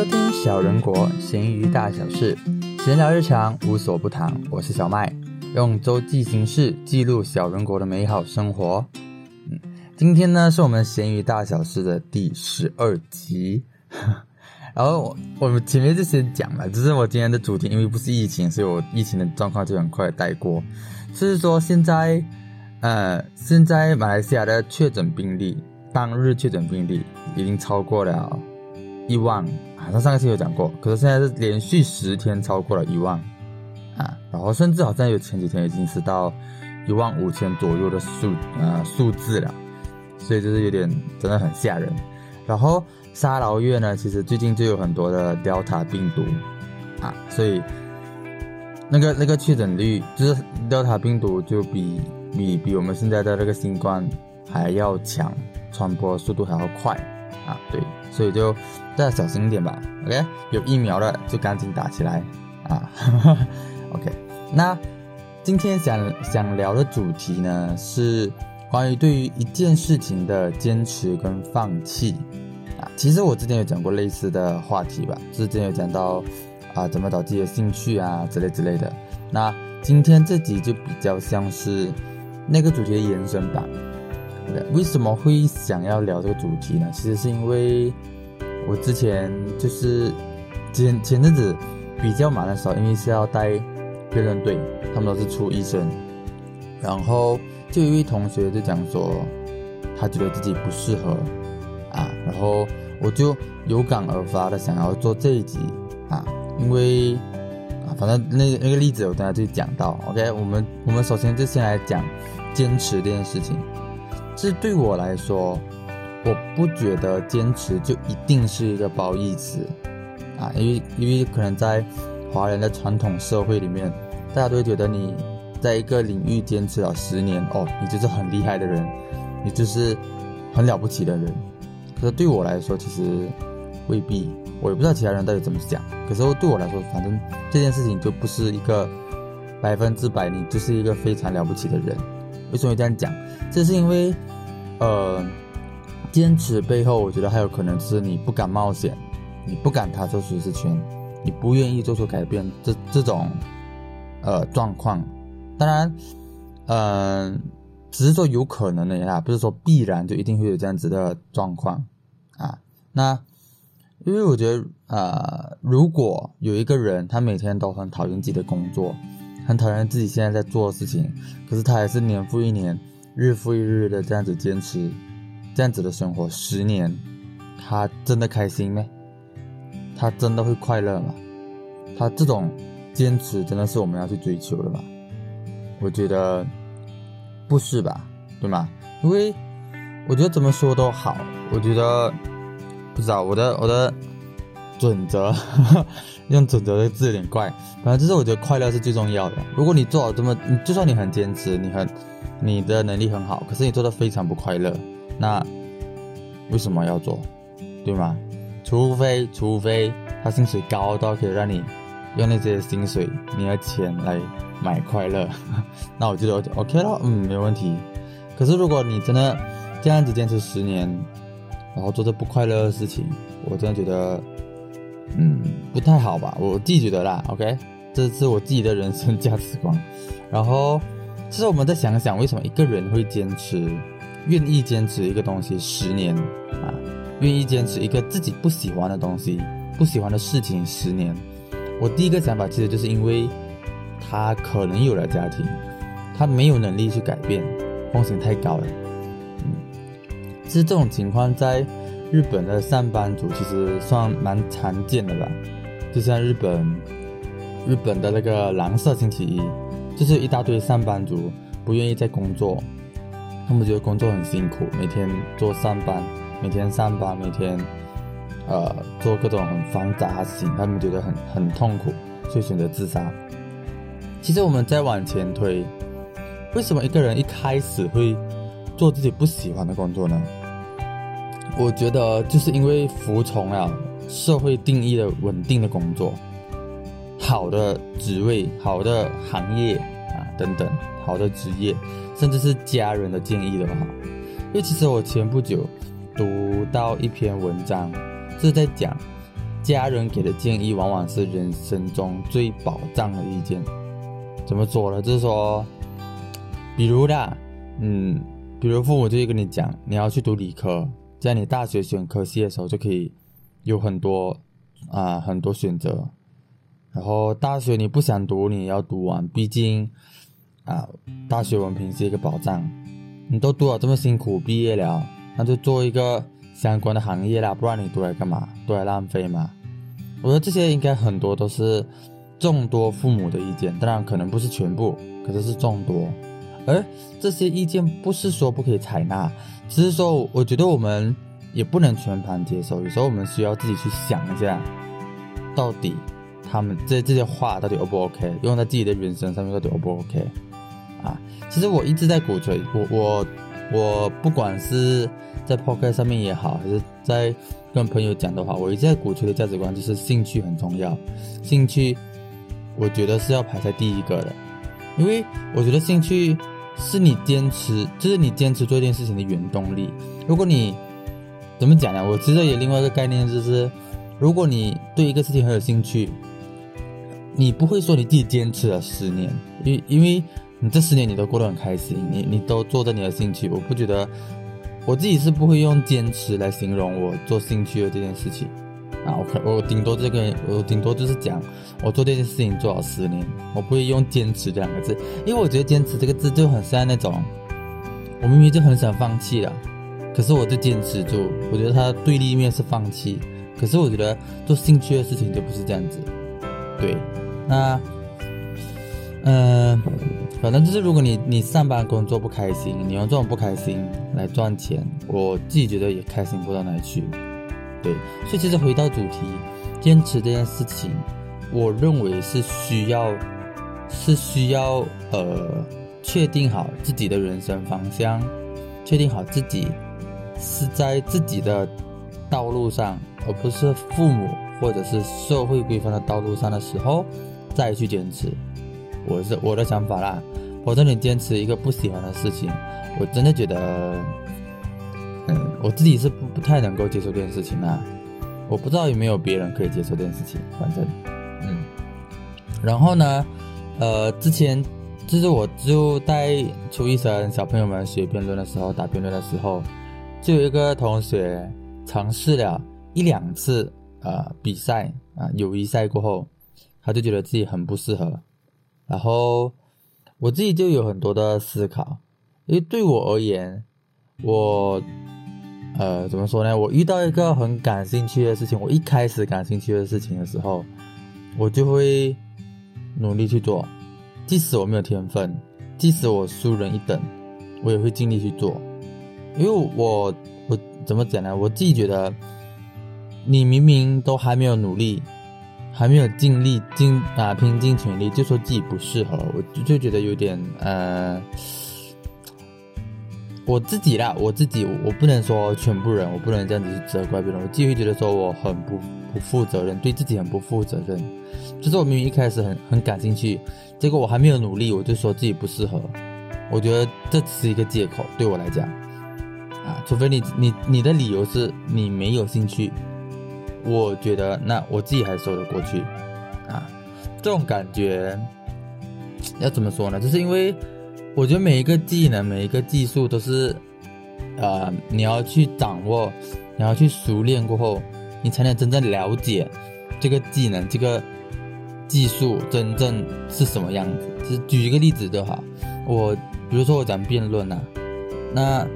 收听小人国闲鱼大小事，闲聊日常无所不谈。我是小麦，用周记形式记录小人国的美好生活。嗯，今天呢是我们闲鱼大小事的第十二集。然后我我们前面就先讲了，只是我今天的主题，因为不是疫情，所以我疫情的状况就很快带过。就是说现在，呃，现在马来西亚的确诊病例，当日确诊病例已经超过了一万。好像上个期有讲过，可是现在是连续十天超过了一万啊，然后甚至好像有前几天已经是到一万五千左右的数呃数字了，所以就是有点真的很吓人。然后沙劳越呢，其实最近就有很多的 Delta 病毒啊，所以那个那个确诊率就是 Delta 病毒就比比比我们现在的那个新冠还要强，传播速度还要快啊，对。所以就大家小心一点吧，OK？有疫苗的就赶紧打起来啊，OK？那今天想想聊的主题呢是关于对于一件事情的坚持跟放弃啊。其实我之前有讲过类似的话题吧，之前有讲到啊怎么找自己的兴趣啊之类之类的。那今天这集就比较像是那个主题的延伸版。为什么会想要聊这个主题呢？其实是因为我之前就是前前阵子比较忙的时候，因为是要带辩论队，他们都是初医生，然后就一位同学就讲说，他觉得自己不适合啊，然后我就有感而发的想要做这一集啊，因为啊，反正那那个例子我等下就讲到，OK，我们我们首先就先来讲坚持这件事情。是对我来说，我不觉得坚持就一定是一个褒义词啊，因为因为可能在华人的传统社会里面，大家都会觉得你在一个领域坚持了十年哦，你就是很厉害的人，你就是很了不起的人。可是对我来说，其实未必，我也不知道其他人到底怎么想。可是对我来说，反正这件事情就不是一个百分之百，你就是一个非常了不起的人。为什么会这样讲？这是因为。呃，坚持背后，我觉得还有可能是你不敢冒险，你不敢踏出舒适圈，你不愿意做出改变，这这种呃状况。当然，嗯，只是说有可能的呀，不是说必然就一定会有这样子的状况啊。那因为我觉得，呃，如果有一个人他每天都很讨厌自己的工作，很讨厌自己现在在做的事情，可是他还是年复一年。日复一日的这样子坚持，这样子的生活十年，他真的开心吗？他真的会快乐吗？他这种坚持真的是我们要去追求的吗？我觉得不是吧，对吗？因为我觉得怎么说都好，我觉得不知道我的我的准则，用准则的字有点怪，反正就是我觉得快乐是最重要的。如果你做好这么，就算你很坚持，你很。你的能力很好，可是你做的非常不快乐，那为什么要做，对吗？除非除非他薪水高到可以让你用那些薪水、你的钱来买快乐，那我觉得 OK 了，嗯，没问题。可是如果你真的这样子坚持十年，然后做着不快乐的事情，我真的觉得，嗯，不太好吧？我自己觉得啦，OK，这是我自己的人生价值观，然后。其实我们再想想，为什么一个人会坚持，愿意坚持一个东西十年啊？愿意坚持一个自己不喜欢的东西、不喜欢的事情十年？我第一个想法其实就是因为他可能有了家庭，他没有能力去改变，风险太高了。嗯，其实这种情况在日本的上班族其实算蛮常见的吧？就像日本日本的那个蓝色星期一。就是一大堆上班族不愿意再工作，他们觉得工作很辛苦，每天做上班，每天上班，每天呃做各种很繁杂的事情，他们觉得很很痛苦，所以选择自杀。其实我们再往前推，为什么一个人一开始会做自己不喜欢的工作呢？我觉得就是因为服从了社会定义的稳定的工作。好的职位、好的行业啊，等等，好的职业，甚至是家人的建议的话，因为其实我前不久读到一篇文章，是在讲家人给的建议往往是人生中最宝藏的意见。怎么说呢？就是说，比如啦，嗯，比如父母就会跟你讲，你要去读理科，在你大学选科系的时候就可以有很多啊很多选择。然后大学你不想读，你要读完，毕竟啊，大学文凭是一个保障。你都读了这么辛苦，毕业了，那就做一个相关的行业啦，不然你读来干嘛？读来浪费嘛？我觉得这些应该很多都是众多父母的意见，当然可能不是全部，可是是众多。而这些意见不是说不可以采纳，只是说我觉得我们也不能全盘接受，有时候我们需要自己去想一下，到底他们这这些话到底 O 不 OK，用在自己的人生上面到底 O 不 OK？啊，其实我一直在鼓吹，我我我不管是在 Pocket 上面也好，还是在跟朋友讲的话，我一直在鼓吹的价值观就是兴趣很重要，兴趣我觉得是要排在第一个的，因为我觉得兴趣是你坚持，就是你坚持做一件事情的原动力。如果你怎么讲呢？我其实有另外一个概念，就是如果你对一个事情很有兴趣，你不会说你自己坚持了十年，因因为。你这十年你都过得很开心，你你都做着你的兴趣，我不觉得，我自己是不会用坚持来形容我做兴趣的这件事情，啊，我可我顶多这个我顶多就是讲我做这件事情做了十年，我不会用坚持这两个字，因为我觉得坚持这个字就很像那种，我明明就很想放弃了，可是我就坚持住，我觉得它对立面是放弃，可是我觉得做兴趣的事情就不是这样子，对，那。嗯，反正就是，如果你你上班工作不开心，你用这种不开心来赚钱，我自己觉得也开心不到哪里去。对，所以其实回到主题，坚持这件事情，我认为是需要，是需要呃，确定好自己的人生方向，确定好自己是在自己的道路上，而不是父母或者是社会规范的道路上的时候，再去坚持。我是我的想法啦，否则你坚持一个不喜欢的事情，我真的觉得，我自己是不不太能够接受这件事情啊。我不知道有没有别人可以接受这件事情，反正，嗯。然后呢，呃，之前就是我就带初一生小朋友们学辩论的时候，打辩论的时候，就有一个同学尝试了一两次呃比赛啊友谊赛过后，他就觉得自己很不适合。然后我自己就有很多的思考，因为对我而言，我呃怎么说呢？我遇到一个很感兴趣的事情，我一开始感兴趣的事情的时候，我就会努力去做，即使我没有天分，即使我输人一等，我也会尽力去做，因为我我怎么讲呢？我自己觉得，你明明都还没有努力。还没有尽力尽啊拼尽全力，就说自己不适合，我就就觉得有点呃，我自己啦，我自己我不能说全部人，我不能这样子去责怪别人，我自己会觉得说我很不不负责任，对自己很不负责任。就是我明明一开始很很感兴趣，结果我还没有努力，我就说自己不适合，我觉得这是一个借口，对我来讲啊，除非你你你的理由是你没有兴趣。我觉得那我自己还说得过去，啊，这种感觉要怎么说呢？就是因为我觉得每一个技能、每一个技术都是，呃，你要去掌握，你要去熟练过后，你才能真正了解这个技能、这个技术真正是什么样子。就是举一个例子就好，我比如说我讲辩论呐，那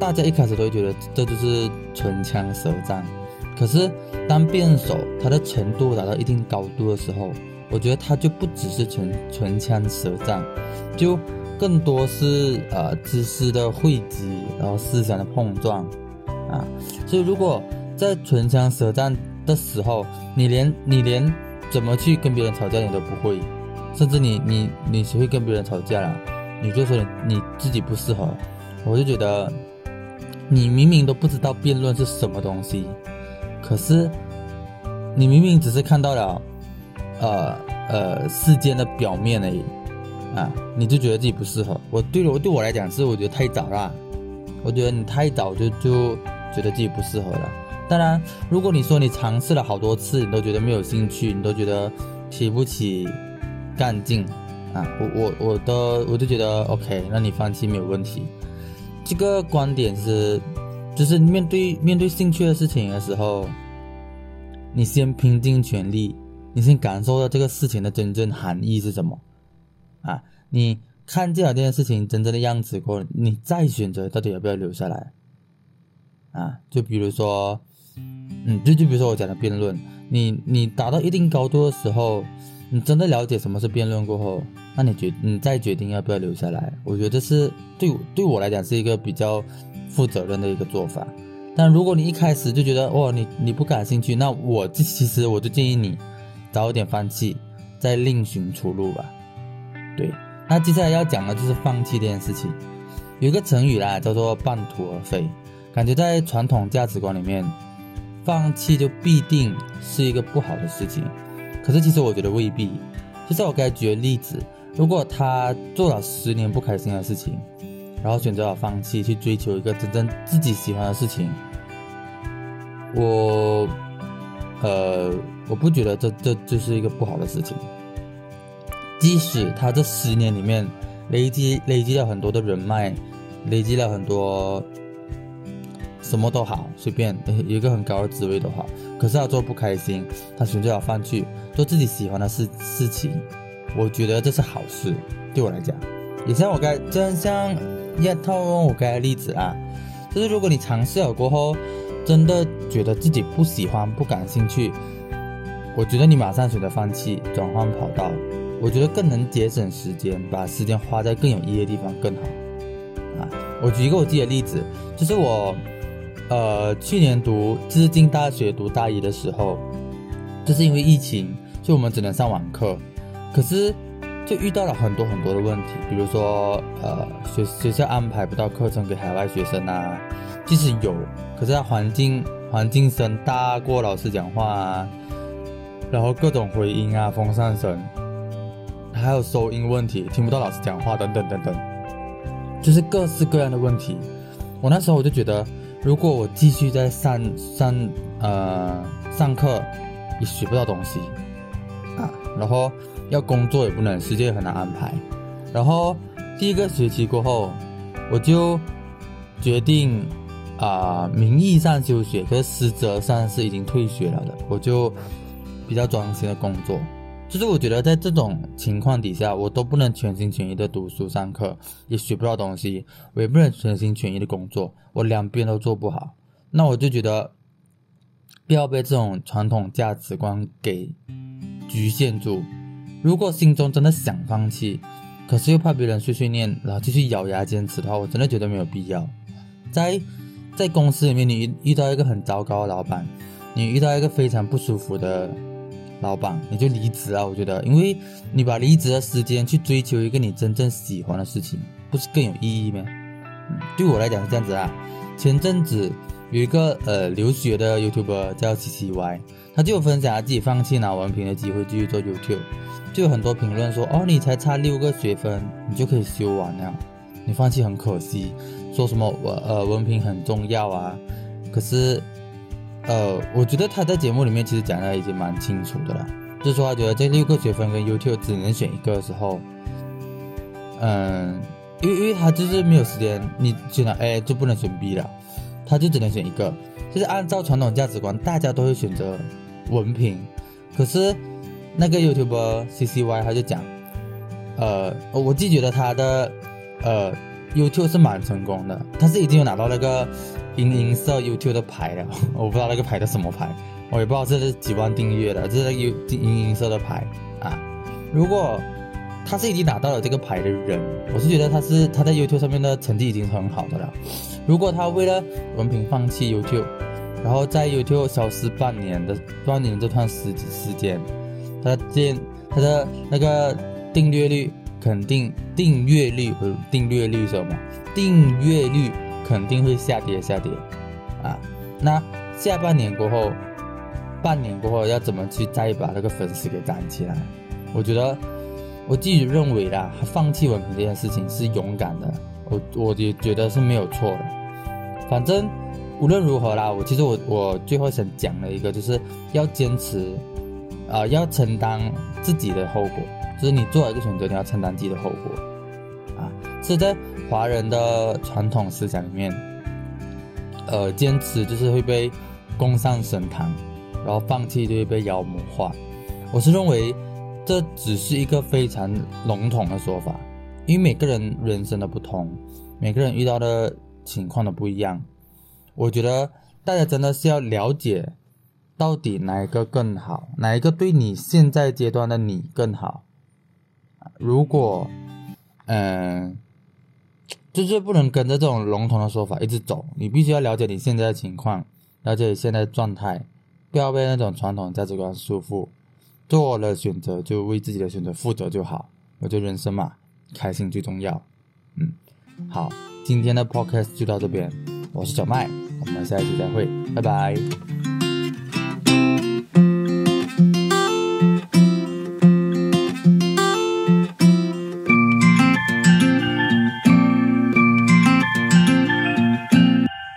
大家一开始都会觉得这就是唇枪舌战。可是，当辩手他的程度达到一定高度的时候，我觉得他就不只是纯唇枪舌战，就更多是呃知识的汇集，然后思想的碰撞啊。所以，如果在唇枪舌战的时候，你连你连怎么去跟别人吵架你都不会，甚至你你你学会跟别人吵架了，你就说你你自己不适合，我就觉得你明明都不知道辩论是什么东西。可是，你明明只是看到了，呃呃，事件的表面而已，啊，你就觉得自己不适合。我对我对我来讲是，我觉得太早了，我觉得你太早就就觉得自己不适合了。当然，如果你说你尝试了好多次，你都觉得没有兴趣，你都觉得提不起干劲啊，我我我都我就觉得 OK，那你放弃没有问题。这个观点是，就是面对面对兴趣的事情的时候，你先拼尽全力，你先感受到这个事情的真正含义是什么啊？你看见了这件事情真正的样子过后，你再选择到底要不要留下来啊？就比如说。嗯，就就比如说我讲的辩论，你你达到一定高度的时候，你真的了解什么是辩论过后，那你决你再决定要不要留下来，我觉得是对对我来讲是一个比较负责任的一个做法。但如果你一开始就觉得哦你你不感兴趣，那我这其实我就建议你早一点放弃，再另寻出路吧。对，那接下来要讲的就是放弃这件事情。有一个成语啦，叫做半途而废，感觉在传统价值观里面。放弃就必定是一个不好的事情，可是其实我觉得未必。就像我刚才举的例子，如果他做了十年不开心的事情，然后选择了放弃去追求一个真正自己喜欢的事情，我，呃，我不觉得这这就是一个不好的事情。即使他这十年里面累积累积了很多的人脉，累积了很多。什么都好，随便有一个很高的职位都好，可是他做不开心，他选择了放弃做自己喜欢的事事情，我觉得这是好事，对我来讲，也像我该，就像一套用我刚才例子啊，就是如果你尝试了过后，真的觉得自己不喜欢、不感兴趣，我觉得你马上选择放弃，转换跑道，我觉得更能节省时间，把时间花在更有意义的地方更好。啊，我举一个我自己的例子，就是我。呃，去年读资金大学读大一的时候，就是因为疫情，就我们只能上网课。可是就遇到了很多很多的问题，比如说呃，学学校安排不到课程给海外学生啊，即使有，可是它环境环境声大过老师讲话啊，然后各种回音啊，风扇声，还有收音问题，听不到老师讲话等等等等，就是各式各样的问题。我那时候我就觉得。如果我继续在上上呃上课，也学不到东西啊，然后要工作也不能，时间也很难安排。然后第一个学期过后，我就决定啊，名义上休学，可是实则上是已经退学了的。我就比较专心的工作。就是我觉得在这种情况底下，我都不能全心全意的读书上课，也学不到东西，我也不能全心全意的工作，我两边都做不好，那我就觉得不要被这种传统价值观给局限住。如果心中真的想放弃，可是又怕别人碎碎念，然后继续咬牙坚持的话，我真的觉得没有必要。在在公司里面，你遇到一个很糟糕的老板，你遇到一个非常不舒服的。老板，你就离职啊！我觉得，因为你把离职的时间去追求一个你真正喜欢的事情，不是更有意义吗？嗯，对我来讲是这样子啊。前阵子有一个呃留学的 YouTuber 叫 C C Y，他就分享他自己放弃拿文凭的机会继续做 YouTube，就有很多评论说：“哦，你才差六个学分，你就可以修完了，你放弃很可惜。”说什么文呃文凭很重要啊？可是。呃，我觉得他在节目里面其实讲的已经蛮清楚的了，就是说他觉得这六个学分跟 YouTube 只能选一个的时候，嗯，因为因为他就是没有时间，你选了 A 就不能选 B 了，他就只能选一个。就是按照传统价值观，大家都会选择文凭，可是那个 YouTuber CCY 他就讲，呃，我既觉得他的呃 YouTube 是蛮成功的，他是已经有拿到那个。银银色 YouTube 的牌了，我不知道那个牌的什么牌，我也不知道这是几万订阅的，这是 U 银银色的牌啊。如果他是已经拿到了这个牌的人，我是觉得他是他在 YouTube 上面的成绩已经很好的了。如果他为了文凭放弃 YouTube，然后在 YouTube 消失半年的半年这段时时间，他的他的那个订阅率肯定订阅率不是订阅率什么订阅率。肯定会下跌，下跌，啊，那下半年过后，半年过后要怎么去再把那个粉丝给攒起来？我觉得我自己认为啦，放弃文凭这件事情是勇敢的，我我也觉得是没有错的。反正无论如何啦，我其实我我最后想讲的一个就是要坚持，啊，要承担自己的后果，就是你做了一个选择，你要承担自己的后果，啊，是在华人的传统思想里面，呃，坚持就是会被供上神坛，然后放弃就会被妖魔化。我是认为这只是一个非常笼统的说法，因为每个人人生的不同，每个人遇到的情况都不一样。我觉得大家真的是要了解，到底哪一个更好，哪一个对你现在阶段的你更好。如果，嗯，就是不能跟着这种笼统的说法一直走，你必须要了解你现在的情况，了解你现在的状态，不要被那种传统价值观束缚。做了选择就为自己的选择负责就好。我觉得人生嘛，开心最重要。嗯，好，今天的 podcast 就到这边，我是小麦。我们下一期再会，拜拜。